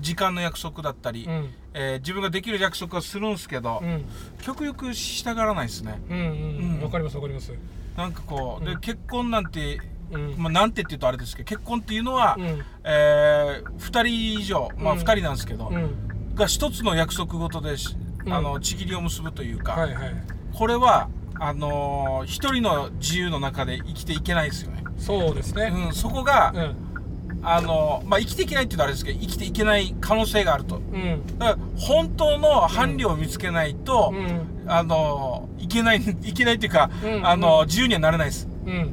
時間の約束だったり、うん。えー自分ができる約束はするんですけど、うん。極力従わないですね。うんうん。うん。わかりますわかります。なんかこう、うん。で結婚なんて、うん。まあ、なんてって言うとあれですけど結婚っていうのは、うん。えー、2人以上まあうん。2人なんですけど、うん。が一つの約束事であのちぎりを結ぶというか、はいはい。これはあのー一人の自由の中で生きていけないですよね、そうですね。うん、そこが、うん。あのーまあ、生きていけないって言うとあれですけど生きていけない可能性があると。うん。だから本当の伴侶を見つけないと、うん。あのーいけないいけないっていうか、うん。あのー自由にはなれないです。うん。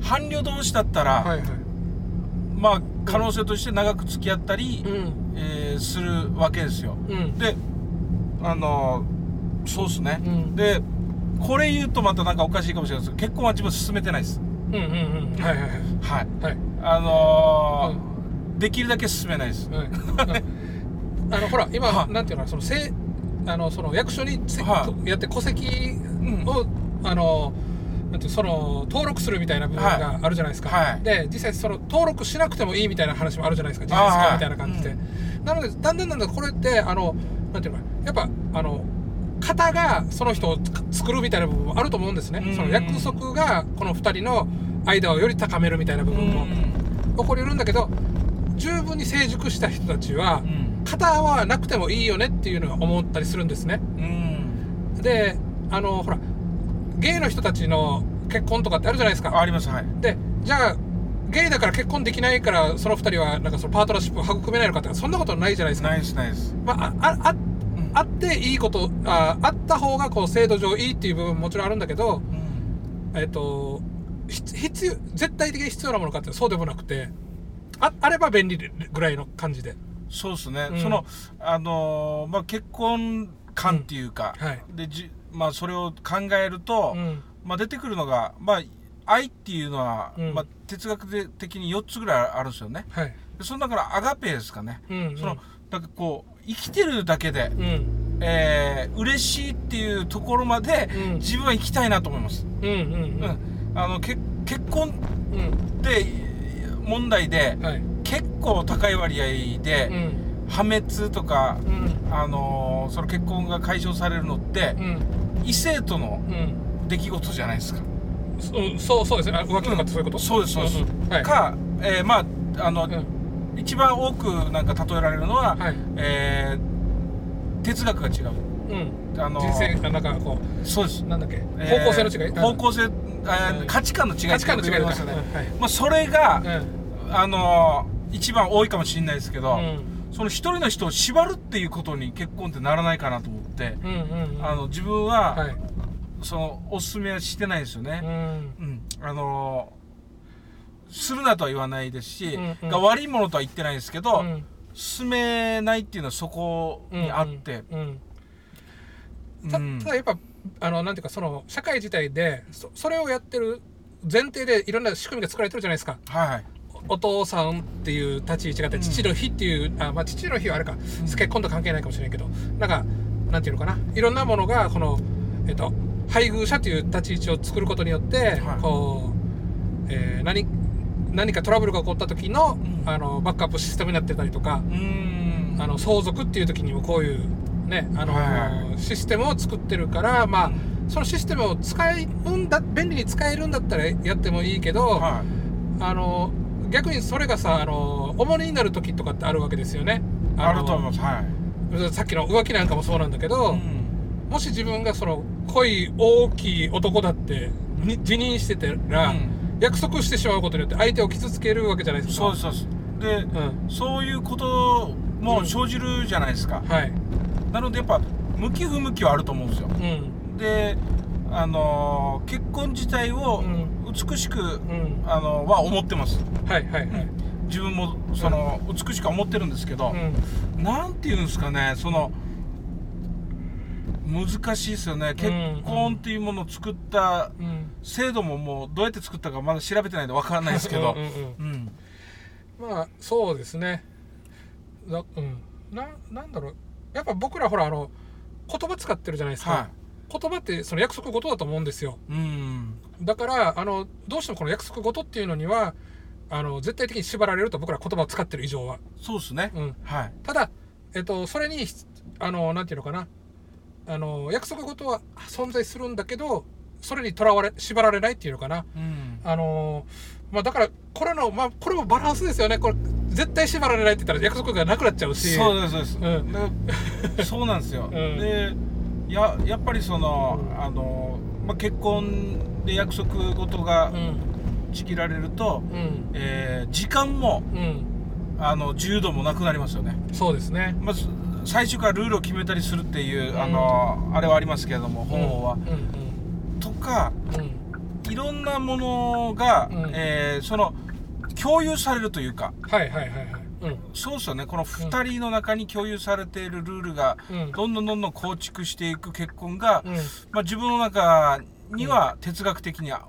伴侶同士だったら、はいはい。まあ可能性として長く付き合ったり、うん。えーするわけですよ。うん。であのーそうっすね、うん。でこれ言うとまたなんかおかしいかもしれないですけど結婚は自分進めてないですうんうんうんはいはいはいはい。はい。あのーできるだけ進めないです。はい。あのほら今はなんていうのかなそのせあのその役所にせはやって戸籍ん。を、あのなんていうその登録するみたいな部分があるじゃないですか、はい。で実際その登録しなくてもいいみたいな話もあるじゃないですか事実化みたい。な感じで、なのでだんだんだんだんこれってあのなんていうのかなやっぱあの型がその人をつ作るみたいな部分もあると思うんですね、うん。その約束がこの2人の間をより高めるみたいな部分も起こりうるんだけど十分に成熟した人たちはうん。型はなくてもいいよねっていうのは思ったりするんですね。うん。であのほらゲイの人たちの結婚とかってあるじゃないですか。ありますはい。でじゃあゲイだから結婚できないからその2人はなんかそのパートナーシップを育めないのかってそんなことないじゃないですか。ないですないです。まあ、ああああっていいことああった方がこう制度上いいっていう部分ももちろんあるんだけどうん。えっと必必要絶対的に必要なものかってそうでもなくてああれば便利ぐらいの感じで。そうですね、うん。そのあのーまあ結婚観っていうか、はい。でじまあそれを考えると、うん。まあ出てくるのがまあ愛っていうのは、うん。まあ哲学的に4つぐらいあるんですよね。はい。でその中からアガペですかね、うんうん。そのなんかこう生きてるだけで、うん。えー嬉しいっていうところまで、うん。自分は生きたいなと思います、うんうんうん。あのけ結婚って問題で、はい。結構高い割合で、うん。破滅とか、うん。あのーその結婚が解消されるのって、うん。異性とのうん。出来事じゃないですか、うん。そうそうですね。あ浮気とかそういうこと、そうですそうです、はい。か、えーまああの、うん一番多くなんか例えられるのは、はい。えー哲学が違う。うん。あの人生あなんかこそうです。うなんだっけ？えー方向性の違い、方向性、え価値観の違い価値観の違いますよね、うんはい。まあ、それが、うん。あの一番多いかもしれないですけど、うん。その一人の人を縛るっていうことに結婚ってならないかなと思って、うんうんうん。あの自分は、はい。そのおすすめはしてないですよね、うん。うん。あのするなとは言わないですし、うんうん。が悪いものとは言ってないですけど、うん。進めないっていうのはそこにあって、ただやっぱあのなんていうかその社会自体でそそれをやってる前提でいろんな仕組みが作られてるじゃないですか。はいはい。お父さんっていう立ち位置があって、うん。父の日っていうあ、まあ、父の日はあれか、結婚と関係ないかもしれないけどなんかなんていうのかな。いろんなものがこの、えっと、配偶者という立ち位置を作ることによって、はい。こう、えー何何かトラブルが起こった時の,、うん。あのバックアップシステムになってたりとか、うん。あの相続っていう時にもこういうねあの、はいシステムを作ってるからまあ、そのシステムを使えるんだ便利に使えるんだったらやってもいいけど、はあの逆にそれがさあの重荷になる時とかってあるわけですよね。い、あると思います。はい、さっきの浮気なんかもそうなんだけど、うん。もし自分がその濃い大きい男だってに自認してたら、うん約束してしまうことによって相手を傷つけるわけじゃないですか。そうですそうですで、うんそういうことも生じるじゃないですか、はい。なのでやっぱ向き不向きはあると思うんですようん。であのー結婚自体をう美しく、うん。あのは思ってますはいはいはい。自分もその、美しくは思ってるんですけど、うん。なんていうんですかねその難しいですよね。結婚っていうものを作ったうん。制度ももうどうやって作ったかまだ調べてないんでわからないですけど。まあそうですね。だうん。ななんだろう。やっぱ僕らほらあの言葉使ってるじゃないですか、は言葉ってその約束事だと思うんですよ。いうん。だからあのどうしてもこの約束事っていうのにはあの絶対的に縛られると僕ら言葉を使ってる以上は、そうですね、うん、はい。ただ、えっと、それにあのなんていうのかなあの約束事は存在するんだけどそれにとらわれ縛られないっていうのかな。うん。あのまあだからこれのまあこれもバランスですよね。これ絶対縛られないって言ったら約束がなくなっちゃうし。そうですそうです、うん。で そうなんですよ、ん。でややっぱりその、うん。あの、まあ、結婚で約束事がうん。ちぎられると、うん。えー時間もうん。あの自由度もなくなりますよね。そうですね。まず最初からルールを決めたりするっていう、うん。あのあれはありますけれども方法は、うんとかいろんなものが、うん。えーその共有されるというか。はいはいはいはい。うん。そうですよね。この2人の中に共有されているルールがうん。どんどんどんどん構築していく結婚が、うん。まあ、自分の中には哲学的には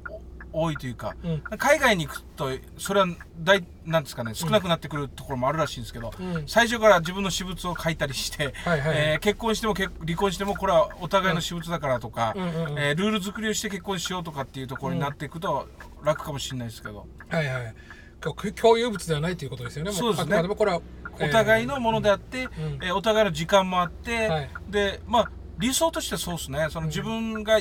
多いというかうん。海外に行くとそれは大なんですかね少なくなってくるところもあるらしいんですけど、うん。最初から自分の私物を書いたりして、はいはいえー結婚しても結離婚してもこれはお互いの私物だからとか、うんうんうんえールール作りをして結婚しようとかっていうところになっていくと楽かもしれないですけど、はいはい。共有物ではないということですよね。もそうですね。でもこれはお互いのものであって、ん。えーお互いの時間もあって、はい。でまあ理想としてはそうですね。その自分が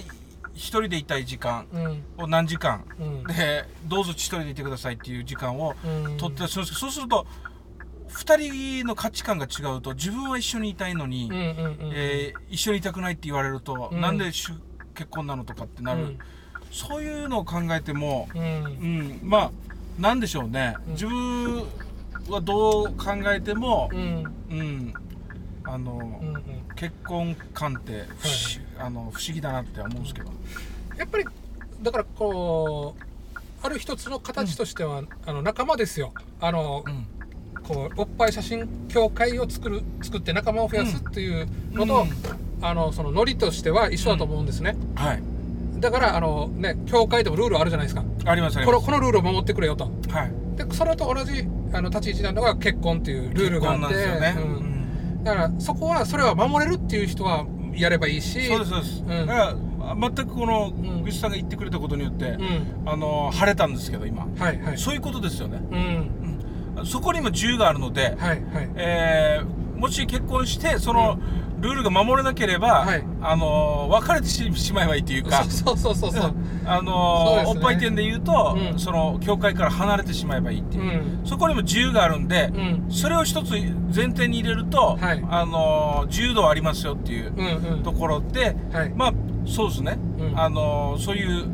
一人でいたい時間うん。を何時間、うん。でどうぞ一人でいてくださいっていう時間をうん。取ってたりするんですけどそうすると2人の価値観が違うと自分は一緒にいたいのに、えー一緒にいたくないって言われると、うん。なんで結婚なのとかってなる、うん。そういうのを考えても、うん。うん、まあなんでしょうね、うん。自分はどう考えてもう、ん。うん、あの、うんうん結婚観って不思,、あの不思議だなって思うんですけど、やっぱりだからこうある一つの形としては、あの仲間ですよ。あの、うん。こうおっぱい写真協会を作る作って仲間を増やすっていうのと、あのそのノリとしては一緒だと思うんですね、はい。だからあのね協会でもルールあるじゃないですか。ありますあこのこのルールを守ってくれよと。はい。でそれと同じあの立ち位置なのが結婚っていうルールがあって。結婚なんですよね、うんうんだからそこはそれは守れるっていう人はやればいいしそうですそうです、うん。だから全くこのん。グッさんが言ってくれたことによって、うん。あの晴れたんですけど今、はいはい。そういうことですよね、うん。そこにも自由があるので、はいはい。えーもし結婚してそのルールが守れなければ、はい。あの別れてししまえばいいというか。そうそうそうそう。うのですね。おっぱい店で言うと、うん。その教会から離れてしまえばいいっていう、うん。そこにも自由があるんで、うん。それを一つ前提に入れると、はい。あの自由度はありますよっていううんうん。ところで、はい。まあそうですね、うん。あのそういう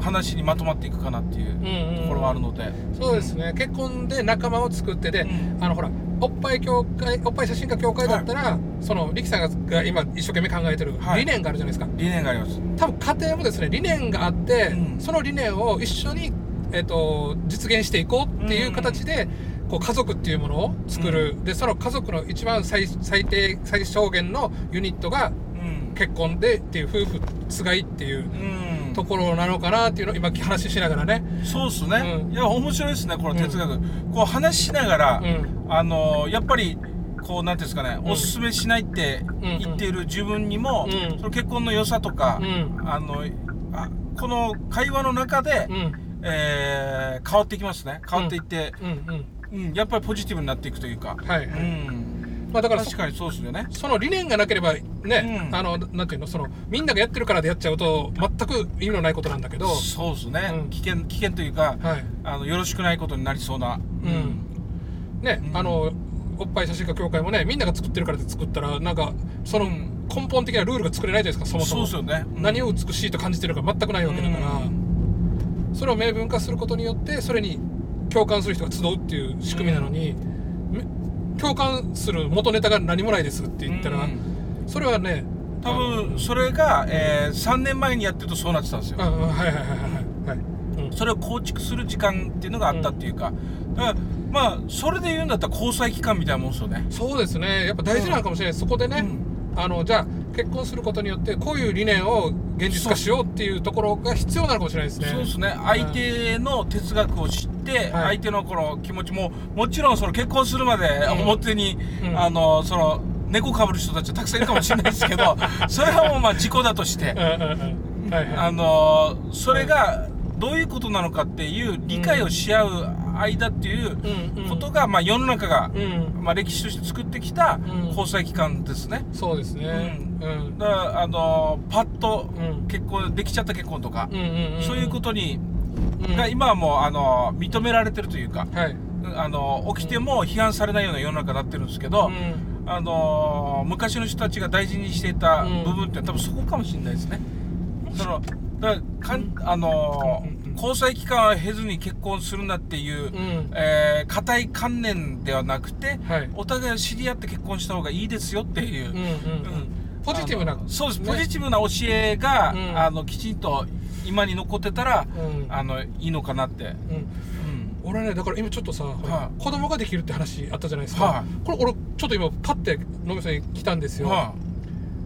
話にまとまっていくかなっていううんうん。ところはあるので、そうですね、結婚で仲間を作ってで、うん。あのほらおっぱい協会おっぱい写真家協会だったら、その力さんがが今一生懸命考えてるはい。理念があるじゃないですか、理念があります。多分家庭もですね理念があって、うん。その理念を一緒に、えっと実現していこうっていう形で、こう家族っていうものを作る、でその家族の一番最最低最小限のユニットがうん。結婚でっていう夫婦つがいっていううんところなのかなっていうのを今話しながらね、そうっすね、うん。いや面白いですねこの哲学、こう話しながら、うん。あのやっぱりこうなんていうんですかね、うん。おすすめしないって言っている自分にも、うん。その結婚の良さとか、うん。あのあこの会話の中で、うん。えー変わっていきますね。変わっていって、うんうん。うんやっぱりポジティブになっていくというか、はいはい。うん、まあだからそ確かに。そうですよね。その理念がなければね、うん。あのなんていうのそのみんながやってるからでやっちゃうと全く意味のないことなんだけど。そうですね、うん。危険危険というか、はい。あのよろしくないことになりそうな、うん。ね、うん。あのおっぱい写真家協会もねみんなが作ってるからで作ったらなんかそのうん根本的なルールが作れないじゃないですかそもそも。そうですよね、うん。何を美しいと感じてるか全くないわけだから、うん。それを明文化することによってそれに共感する人が集うっていう仕組みなのに、め共感する元ネタが何もないですって言ったら、うん。それはね多分それが、えー3年前にやってるとそうなってたんですよ、はいはいはいはい、うん。それを構築する時間っていうのがあったっていうか、だからまあそれで言うんだったら交際期間みたいなもんですよね。そうですね。やっぱ大事なのかもしれない、そこでね、あのじゃあ結婚することによってこういう理念を現実化しようっていうところが必要なのかもしれないですね。そうですね。相手の哲学を知って、はい。相手のこの気持ちももちろんその結婚するまでうん表に、うん。あのその猫かぶる人たちはたくさんいるかもしれないですけど それはもうまあ事故だとしてあのそれがどういうことなのかっていう理解をし合う間っていうことが、まあ、世の中が、うん。まあ、歴史として作ってきたうん。交際期間ですね。そうですね。うん。だからあのパッとうん。結婚できちゃった結婚とか、そういうことに、うん。が今はもうあの認められてるというか、はい。あの起きても批判されないような世の中になってるんですけど、うん。あの昔の人たちが大事にしていたうん。部分って多分そこかもしれないですね。そのだかんあのうんうんうん交際期間は経ずに結婚するなっていう、うん。えー固い観念ではなくて、はい。お互いを知り合って結婚した方がいいですよっていう、うんうんうん。ポジティブなそうです、ね。ポジティブな教えが、うん。あのきちんと今に残ってたら、うん。あのいいのかなって、うん。うん。俺ねだから今ちょっとさ、は子供ができるって話あったじゃないですか、はこれ俺ちょっと今パッて野口さんに来たんですよ、は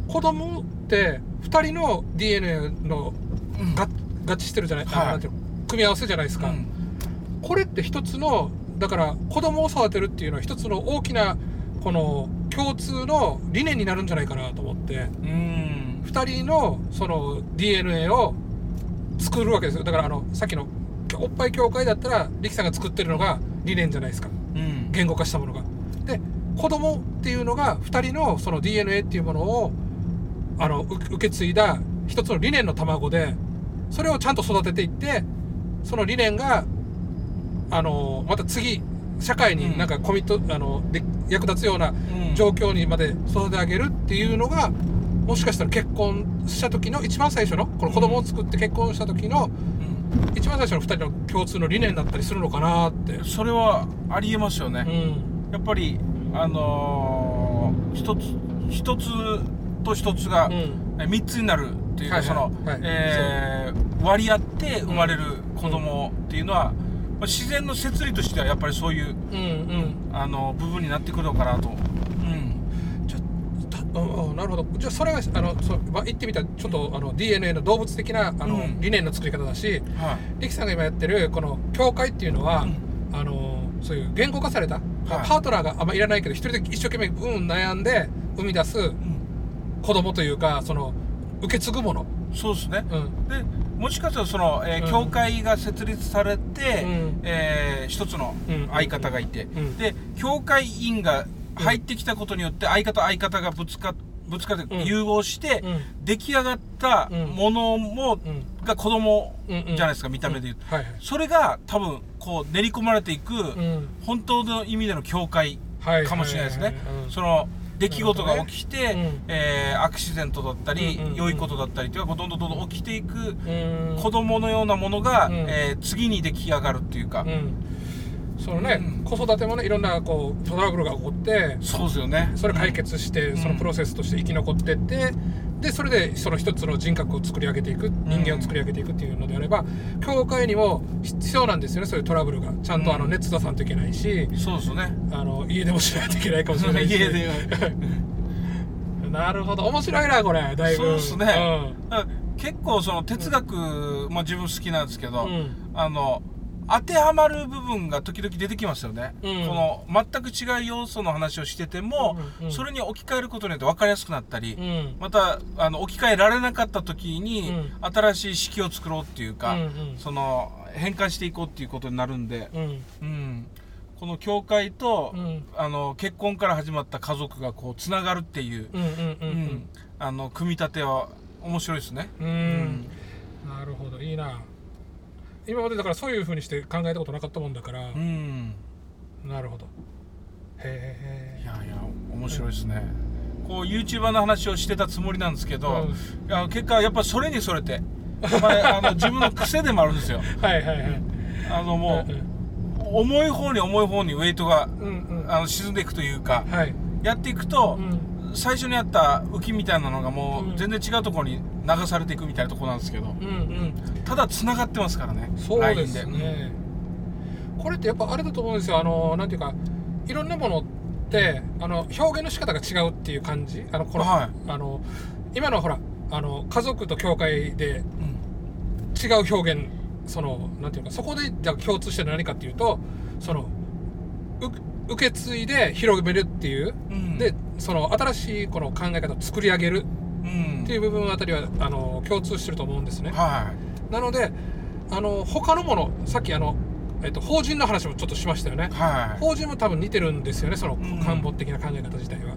子供って2人の DNA のいうん。が合致してるじゃない、あはい。なんていうの？組み合わせじゃないですか、うん。これって一つのだから子供を育てるっていうのは一つの大きなこの共通の理念になるんじゃないかなと思って。うん。2人のその DNA を作るわけですよ。だからあのさっきのおっぱい協会だったら力さんが作ってるのが理念じゃないですか。うん。言語化したものが。で子供っていうのが2人のその DNA っていうものをあのう受け継いだ一つの理念の卵でそれをちゃんと育てていってその理念があのまた次社会になんかコミット、あので役立つようなうん。状況にまで育て上げるっていうのがもしかしたら結婚した時の一番最初のこの子供を作って結婚した時のうん。一番最初の2人の共通の理念だったりするのかなって。それはありえますよね、うん。やっぱりあのー一つ一つと一つが、うん。え三つになるっていうか、はいはい。その、はい。えー割り合って生まれる子供っていうのは、まあ、自然の摂理としてはやっぱりそういううんうん。あの部分になってくるのかなと。うん。うんうんなるほど。じゃあそれがあのそう、まあ、言ってみたらちょっとあの DNA の動物的なあの、うん。理念の作り方だしはい。力さんが今やってるこの教会っていうのは、うん。あのそういう言語化された、い。パートナーがあんまいらないけど一人で一生懸命うん悩んで生み出すうん。子供というかその受け継ぐもの、そうですね。うん。でもしかしたらその、えーうん。教会が設立されて、うん。えー一つのうん。相方がいて、うん。で教会員が入ってきたことによって相方相方がぶつかぶぶつかってうん。融合して、うん。出来上がったものも、うん。が子供じゃないですか、見た目で言うと、はいはい。それが多分こう練り込まれていく、うん。本当の意味での境界はいかもしれないですね、その出来事が起きて、ね。うん。えーアクシデントだったり、うんうんうん。良いことだったりっていうのがどんどんどんどん起きていくうん。子供のようなものが、うん。えー次に出来上がるっていうか、うん。そのね、うん。子育てもねいろんなこうトラブルが起こってそうですよね。それ解決して、うん。そのプロセスとして生き残ってってでそれでその一つの人格を作り上げていく人間を作り上げていくっていうのであれば教会にも必要なんですよねそういうトラブルが。ちゃんとあのうん。熱出さんといけないし、そうですよね。あの家でもしないといけないかもしれないし。家で なるほど。面白いなこれ。だいぶ。そうですね、だから結構その哲学、まあ自分好きなんですけど、うん、うん。あの当てはまる部分が時々出てきますよね、うん。この全く違う要素の話をしてても、うんうんそれに置き換えることによって分かりやすくなったり、うん。またあの置き換えられなかった時に、うん。新しい式を作ろうっていうか、うんうん。その変換していこうっていうことになるんで、うん。うん。この教会と、うん。あの結婚から始まった家族がこうつながるっていう、組み立ては面白いですね。うん。うん。なるほど。いいな今までだからそういうふうにして考えたことなかったもんだから、うん。なるほど。へいやいや面白いですね、こう YouTuber の話をしてたつもりなんですけど、いや結果やっぱそれにそれて、まあ、あの 自分の癖でもあるんですよ。えはいはいはい。あのもうんう重い方に重い方にウェイトがうんうん。あの沈んでいくというかはい。やっていくと、うん最初にあった浮きみたいなのがもうん。う全然違うところに流されていくみたいなところなんですけど。うんうん。ただ繋がってますからね。そうですね。これってやっぱあれだと思うんですよ。あのなんていうかいろんなものってあの表現の仕方が違うっていう感じ。あのこの、はい。あの今のほらあの家族と教会でうん。違う表現そのなんていうかそこでじゃあ共通して何かっていうとそのう受け継いで広めるっていう、うん。でその新しいこの考え方を作り上げる。うん。っていう部分あたりはあの共通してると思うんですね。はなのであの他のものさっきあの、えっと、法人の話もちょっとしましたよね。い。はい。法人も多分似てるんですよねそのん。漢方的な考え方自体は。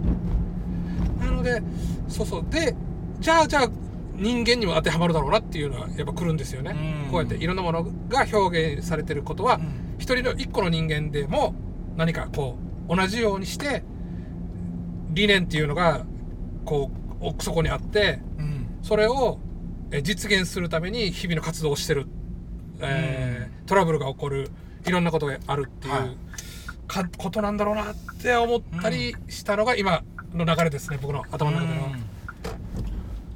なのでそうそう。でじゃあじゃあ人間にも当てはまるだろうなっていうのはやっぱ来るんですよね。うん。こうやっていろんなものが表現されてることは、うん。一人の一個の人間でも何かこう同じようにして理念っていうのがこう奥底にあってうん。それをえ実現するために日々の活動をしてる、えートラブルが起こるいろんなことがあるっていう、はい。かことなんだろうなって思ったりしたのが今の流れですね僕の頭の中での。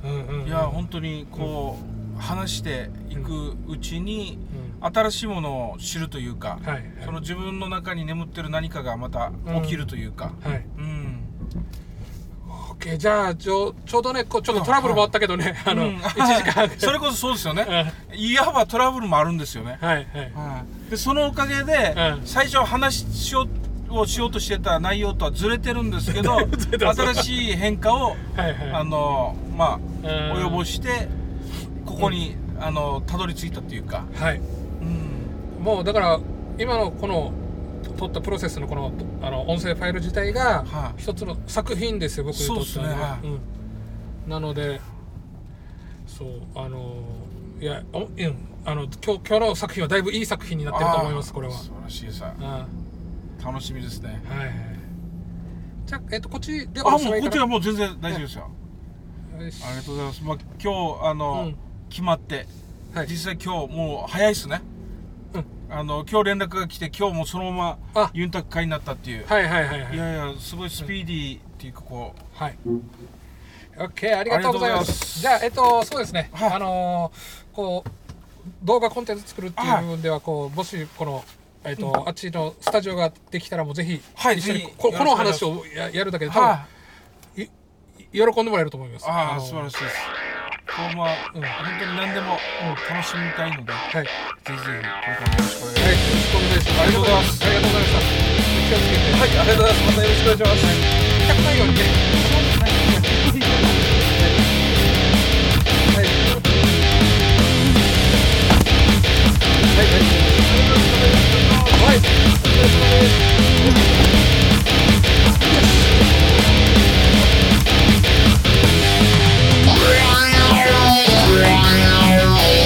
うん。うんうんいや本当にこう話していくうちにう新しいものを知るというかんはい。はいその自分の中に眠ってる何かがまた起きるというか。はい。うん、OK じゃあちょちょうどねちょっとトラブルもあったけどね、あの、うん。1時間。それこそそうですよね。うん。いわばトラブルもあるんですよね、はいはい。でそのおかげで、うん。最初話しようをしようとしてた内容とはずれてるんですけど 新しい変化をはいはい。あのまあうん。及ぼしてここに、あのたどり着いたっていうか、はい。うん、もうだから今のこの撮ったプロセスのこのあの音声ファイル自体がはい。一つの作品ですよ僕にとってはね。はいうん、なのでそうあのいやおうん。あの今日今日の作品はだいぶいい作品になってると思いますこれは。素晴らしいさ。あ楽しみですね。はいはい。じゃあ、えっとこっちであもうこっちはもう全然大丈夫ですよ、よし。ありがとうございます、まあ、今日あの、うん。決まって。はい。実際今日もう早いっすね、うんあの今日連絡が来て今日もそのままあ。ユンタク会になったっていう、はいはいはいはい。いやいやすごいスピーディーっていうかこう。はい。OK、ありがとうございまありがとうございます。す。じゃあ、えっと、そうですね。はい。あのーこう、動画コンテンツ作るっていうはい部分では、こう、もし、この、えっと、あっちのスタジオができたら、もうぜひ、はい一緒にぜひここのよろしくお願いし話をややるだけで、多分、はい。喜んでもらえると思います。ああの素晴らしいです今後は、うん、本当に何でも、うん、楽しみたいので、はい、ぜひぜひこれからもよろしくお願いします、はい、よろしくお願いします。ありがとうございました。気をつけて。はいありがとうございます。またよろしくお願い。します、はい、痛くない。ようにはい。はい。はい。はい Wow.